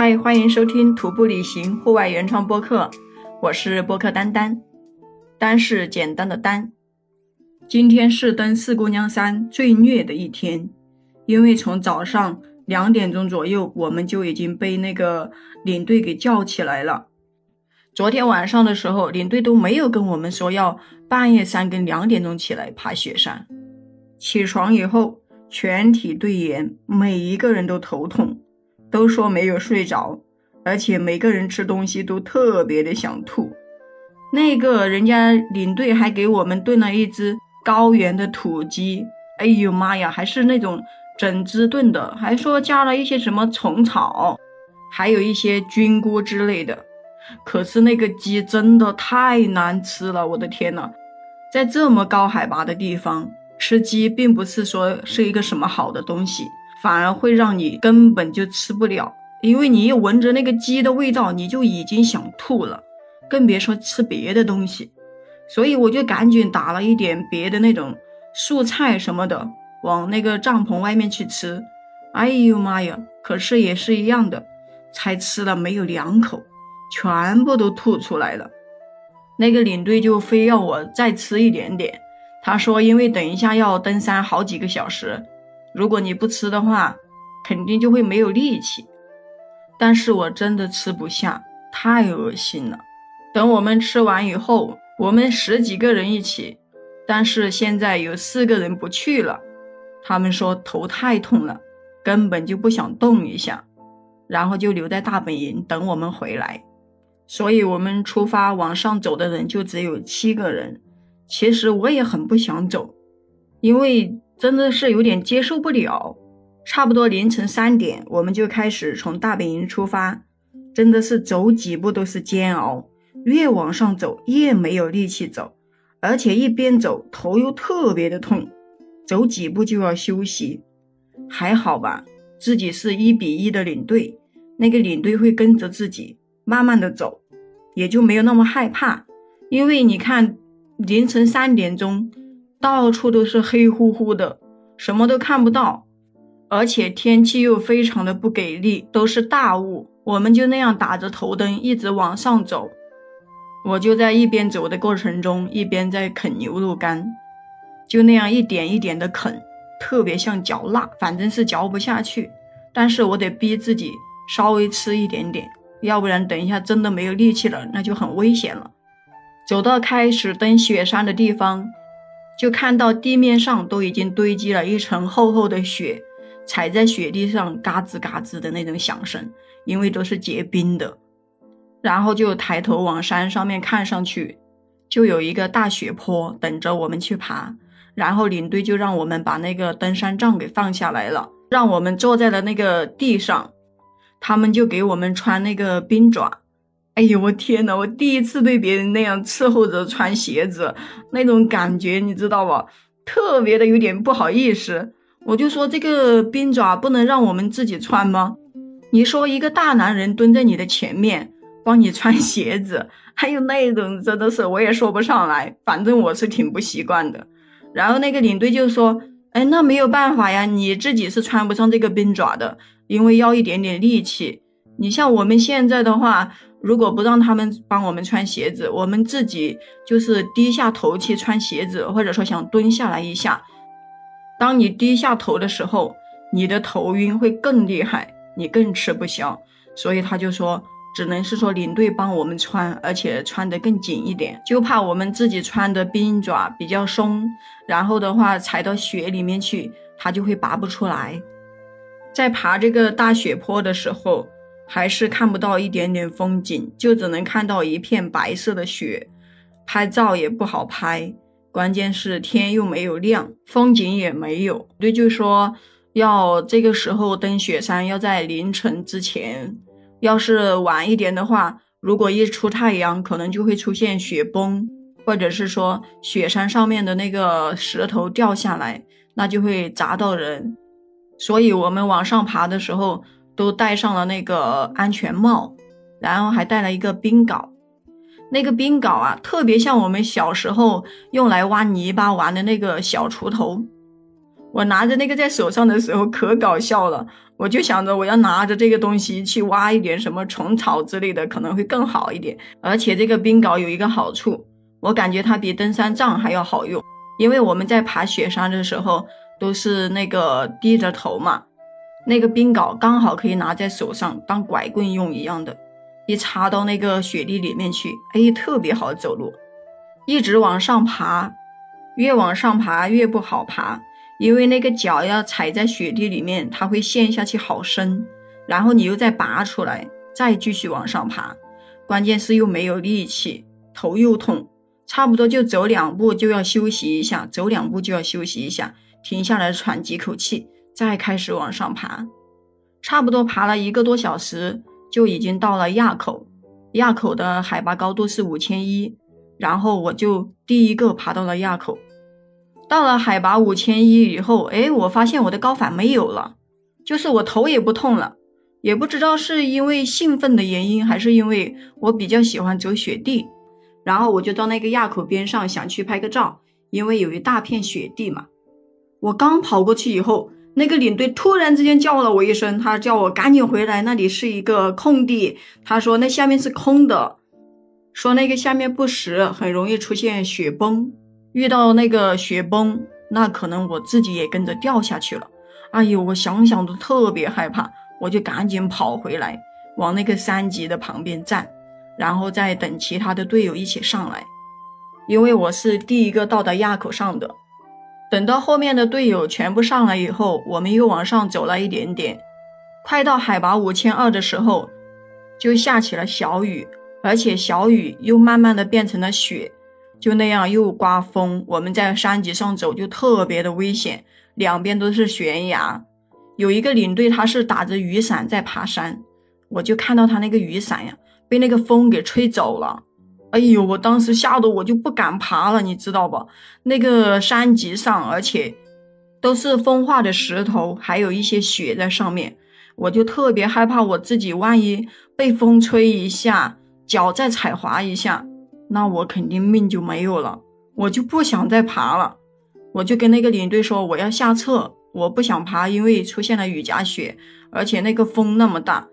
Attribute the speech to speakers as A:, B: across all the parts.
A: 嗨，欢迎收听徒步旅行户外原创播客，我是播客丹丹，丹是简单的丹。今天是登四姑娘山最虐的一天，因为从早上两点钟左右，我们就已经被那个领队给叫起来了。昨天晚上的时候，领队都没有跟我们说要半夜三更两点钟起来爬雪山。起床以后，全体队员每一个人都头痛。都说没有睡着，而且每个人吃东西都特别的想吐。那个人家领队还给我们炖了一只高原的土鸡，哎呦妈呀，还是那种整只炖的，还说加了一些什么虫草，还有一些菌菇之类的。可是那个鸡真的太难吃了，我的天呐，在这么高海拔的地方吃鸡，并不是说是一个什么好的东西。反而会让你根本就吃不了，因为你一闻着那个鸡的味道，你就已经想吐了，更别说吃别的东西。所以我就赶紧打了一点别的那种素菜什么的，往那个帐篷外面去吃。哎呦妈呀！可是也是一样的，才吃了没有两口，全部都吐出来了。那个领队就非要我再吃一点点，他说因为等一下要登山好几个小时。如果你不吃的话，肯定就会没有力气。但是我真的吃不下，太恶心了。等我们吃完以后，我们十几个人一起，但是现在有四个人不去了。他们说头太痛了，根本就不想动一下，然后就留在大本营等我们回来。所以，我们出发往上走的人就只有七个人。其实我也很不想走，因为。真的是有点接受不了。差不多凌晨三点，我们就开始从大本营出发，真的是走几步都是煎熬，越往上走越没有力气走，而且一边走头又特别的痛，走几步就要休息。还好吧，自己是一比一的领队，那个领队会跟着自己慢慢的走，也就没有那么害怕。因为你看，凌晨三点钟。到处都是黑乎乎的，什么都看不到，而且天气又非常的不给力，都是大雾。我们就那样打着头灯一直往上走，我就在一边走的过程中，一边在啃牛肉干，就那样一点一点的啃，特别像嚼蜡，反正是嚼不下去。但是我得逼自己稍微吃一点点，要不然等一下真的没有力气了，那就很危险了。走到开始登雪山的地方。就看到地面上都已经堆积了一层厚厚的雪，踩在雪地上嘎吱嘎吱的那种响声，因为都是结冰的。然后就抬头往山上面看上去，就有一个大雪坡等着我们去爬。然后领队就让我们把那个登山杖给放下来了，让我们坐在了那个地上，他们就给我们穿那个冰爪。哎呦我天呐，我第一次被别人那样伺候着穿鞋子，那种感觉你知道吧？特别的有点不好意思。我就说这个冰爪不能让我们自己穿吗？你说一个大男人蹲在你的前面帮你穿鞋子，还有那种真的是我也说不上来，反正我是挺不习惯的。然后那个领队就说：“哎，那没有办法呀，你自己是穿不上这个冰爪的，因为要一点点力气。你像我们现在的话。”如果不让他们帮我们穿鞋子，我们自己就是低下头去穿鞋子，或者说想蹲下来一下。当你低下头的时候，你的头晕会更厉害，你更吃不消。所以他就说，只能是说领队帮我们穿，而且穿得更紧一点，就怕我们自己穿的冰爪比较松，然后的话踩到雪里面去，它就会拔不出来。在爬这个大雪坡的时候。还是看不到一点点风景，就只能看到一片白色的雪，拍照也不好拍。关键是天又没有亮，风景也没有。对，就说要这个时候登雪山，要在凌晨之前。要是晚一点的话，如果一出太阳，可能就会出现雪崩，或者是说雪山上面的那个石头掉下来，那就会砸到人。所以我们往上爬的时候。都戴上了那个安全帽，然后还带了一个冰镐。那个冰镐啊，特别像我们小时候用来挖泥巴玩的那个小锄头。我拿着那个在手上的时候可搞笑了，我就想着我要拿着这个东西去挖一点什么虫草之类的，可能会更好一点。而且这个冰镐有一个好处，我感觉它比登山杖还要好用，因为我们在爬雪山的时候都是那个低着头嘛，那个冰镐刚好可以拿在手上当拐棍用一样的，一插到那个雪地里面去，哎，特别好走路。一直往上爬，越往上爬越不好爬。因为那个脚要踩在雪地里面，它会陷下去好深，然后你又再拔出来，再继续往上爬，关键是又没有力气，头又痛，差不多就走两步就要休息一下，走两步就要休息一下，停下来喘几口气，再开始往上爬，差不多爬了一个多小时，就已经到了垭口，垭口的海拔高度是五千一，然后我就第一个爬到了垭口。到了海拔五千一以后，哎，我发现我的高反没有了，就是我头也不痛了，也不知道是因为兴奋的原因，还是因为我比较喜欢走雪地，然后我就到那个垭口边上想去拍个照，因为有一大片雪地嘛。我刚跑过去以后，那个领队突然之间叫了我一声，他叫我赶紧回来，那里是一个空地，他说那下面是空的，说那个下面不实，很容易出现雪崩。遇到那个雪崩，那可能我自己也跟着掉下去了。哎呦，我想想都特别害怕，我就赶紧跑回来，往那个山脊的旁边站，然后再等其他的队友一起上来。因为我是第一个到达垭口上的，等到后面的队友全部上来以后，我们又往上走了一点点，快到海拔五千二的时候，就下起了小雨，而且小雨又慢慢的变成了雪。就那样又刮风，我们在山脊上走就特别的危险，两边都是悬崖。有一个领队他是打着雨伞在爬山，我就看到他那个雨伞呀被那个风给吹走了。哎呦，我当时吓得我就不敢爬了，你知道不？那个山脊上，而且都是风化的石头，还有一些雪在上面，我就特别害怕我自己万一被风吹一下，脚再踩滑一下。那我肯定命就没有了，我就不想再爬了，我就跟那个领队说我要下撤，我不想爬，因为出现了雨夹雪，而且那个风那么大，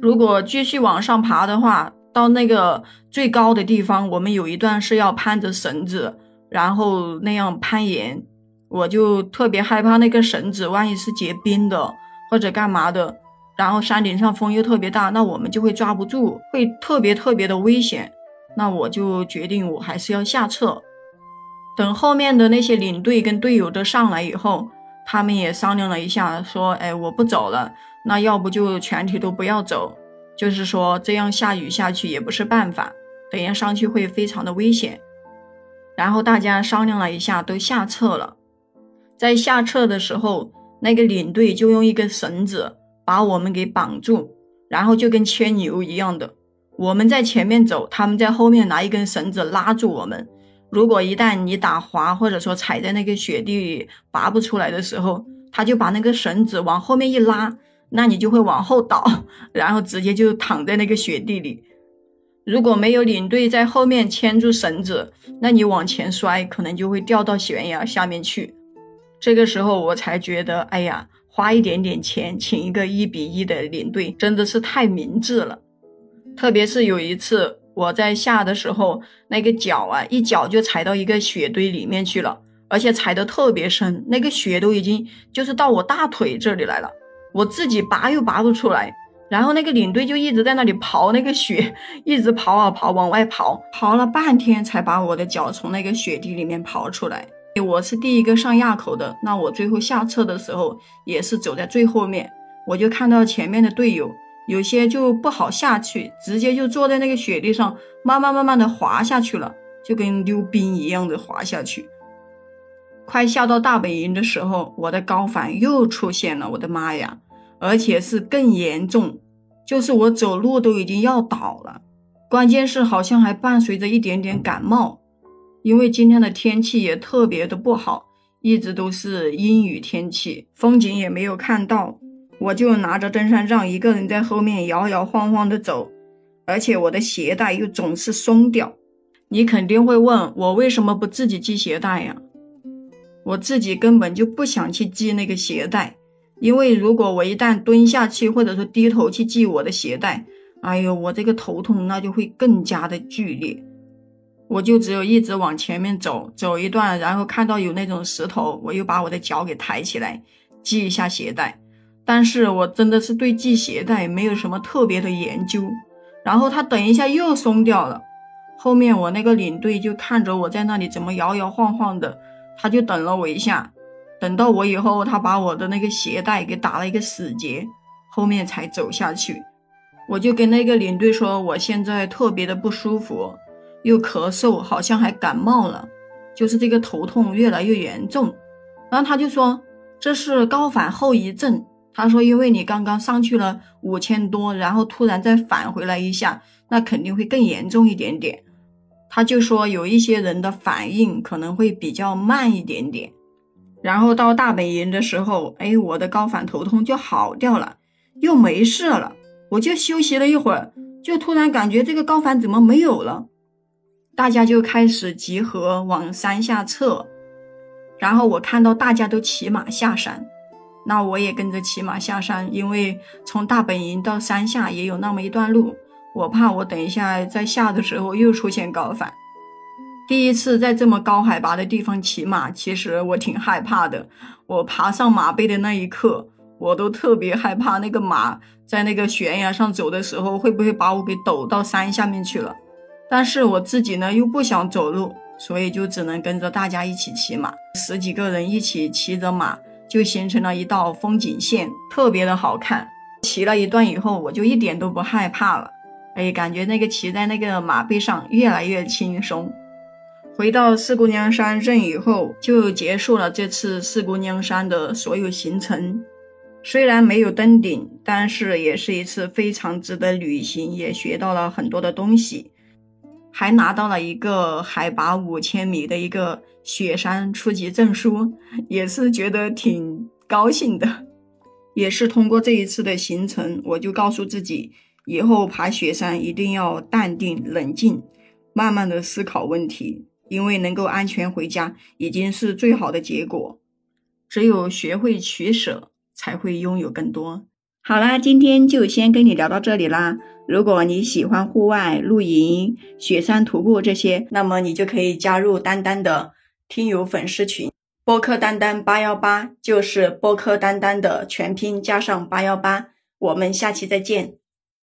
A: 如果继续往上爬的话，到那个最高的地方，我们有一段是要攀着绳子，然后那样攀岩，我就特别害怕那个绳子万一是结冰的或者干嘛的，然后山顶上风又特别大，那我们就会抓不住，会特别特别的危险。那我就决定，我还是要下撤。等后面的那些领队跟队友都上来以后，他们也商量了一下，说：“哎，我不走了，那要不就全体都不要走。就是说，这样下雨下去也不是办法，等下上去会非常的危险。”然后大家商量了一下，都下撤了。在下撤的时候，那个领队就用一根绳子把我们给绑住，然后就跟牵牛一样的。我们在前面走，他们在后面拿一根绳子拉住我们。如果一旦你打滑，或者说踩在那个雪地里拔不出来的时候，他就把那个绳子往后面一拉，那你就会往后倒，然后直接就躺在那个雪地里。如果没有领队在后面牵住绳子，那你往前摔，可能就会掉到悬崖下面去。这个时候我才觉得，哎呀，花一点点钱请一个一比一的领队，真的是太明智了。特别是有一次我在下的时候，那个脚啊，一脚就踩到一个雪堆里面去了，而且踩得特别深，那个雪都已经就是到我大腿这里来了，我自己拔又拔不出来，然后那个领队就一直在那里刨那个雪，一直刨啊刨，往外刨，刨了半天才把我的脚从那个雪地里面刨出来。我是第一个上垭口的，那我最后下撤的时候也是走在最后面，我就看到前面的队友。有些就不好下去，直接就坐在那个雪地上，慢慢慢慢的滑下去了，就跟溜冰一样的滑下去。快下到大本营的时候，我的高反又出现了，我的妈呀！而且是更严重，就是我走路都已经要倒了，关键是好像还伴随着一点点感冒，因为今天的天气也特别的不好，一直都是阴雨天气，风景也没有看到。我就拿着登山杖，一个人在后面摇摇晃晃的走，而且我的鞋带又总是松掉。你肯定会问我为什么不自己系鞋带呀？我自己根本就不想去系那个鞋带，因为如果我一旦蹲下去，或者说低头去系我的鞋带，哎呦，我这个头痛那就会更加的剧烈。我就只有一直往前面走，走一段，然后看到有那种石头，我又把我的脚给抬起来，系一下鞋带。但是我真的是对系鞋带没有什么特别的研究。然后他等一下又松掉了，后面我那个领队就看着我在那里怎么摇摇晃晃的，他就等了我一下，等到我以后，他把我的那个鞋带给打了一个死结，后面才走下去。我就跟那个领队说，我现在特别的不舒服。又咳嗽，好像还感冒了，就是这个头痛越来越严重。然后他就说这是高反后遗症。他说因为你刚刚上去了五千多，然后突然再返回来一下，那肯定会更严重一点点。他就说有一些人的反应可能会比较慢一点点。然后到大本营的时候，哎，我的高反头痛就好掉了，又没事了。我就休息了一会儿，就突然感觉这个高反怎么没有了。大家就开始集合往山下撤，然后我看到大家都骑马下山，那我也跟着骑马下山，因为从大本营到山下也有那么一段路，我怕我等一下在下的时候又出现高反。第一次在这么高海拔的地方骑马，其实我挺害怕的。我爬上马背的那一刻，我都特别害怕那个马在那个悬崖上走的时候，会不会把我给抖到山下面去了。但是我自己呢又不想走路，所以就只能跟着大家一起骑马。十几个人一起骑着马，就形成了一道风景线，特别的好看。骑了一段以后，我就一点都不害怕了。哎，感觉那个骑在那个马背上越来越轻松。回到四姑娘山镇以后，就结束了这次四姑娘山的所有行程。虽然没有登顶，但是也是一次非常值得旅行，也学到了很多的东西。还拿到了一个海拔五千米的一个雪山初级证书，也是觉得挺高兴的。也是通过这一次的行程，我就告诉自己，以后爬雪山一定要淡定冷静，慢慢的思考问题，因为能够安全回家已经是最好的结果。只有学会取舍，才会拥有更多。好啦，今天就先跟你聊到这里啦。如果你喜欢户外露营、雪山徒步这些，那么你就可以加入丹丹的听友粉丝群，播客丹丹八幺八，就是播客丹丹的全拼加上八幺八。我们下期再见。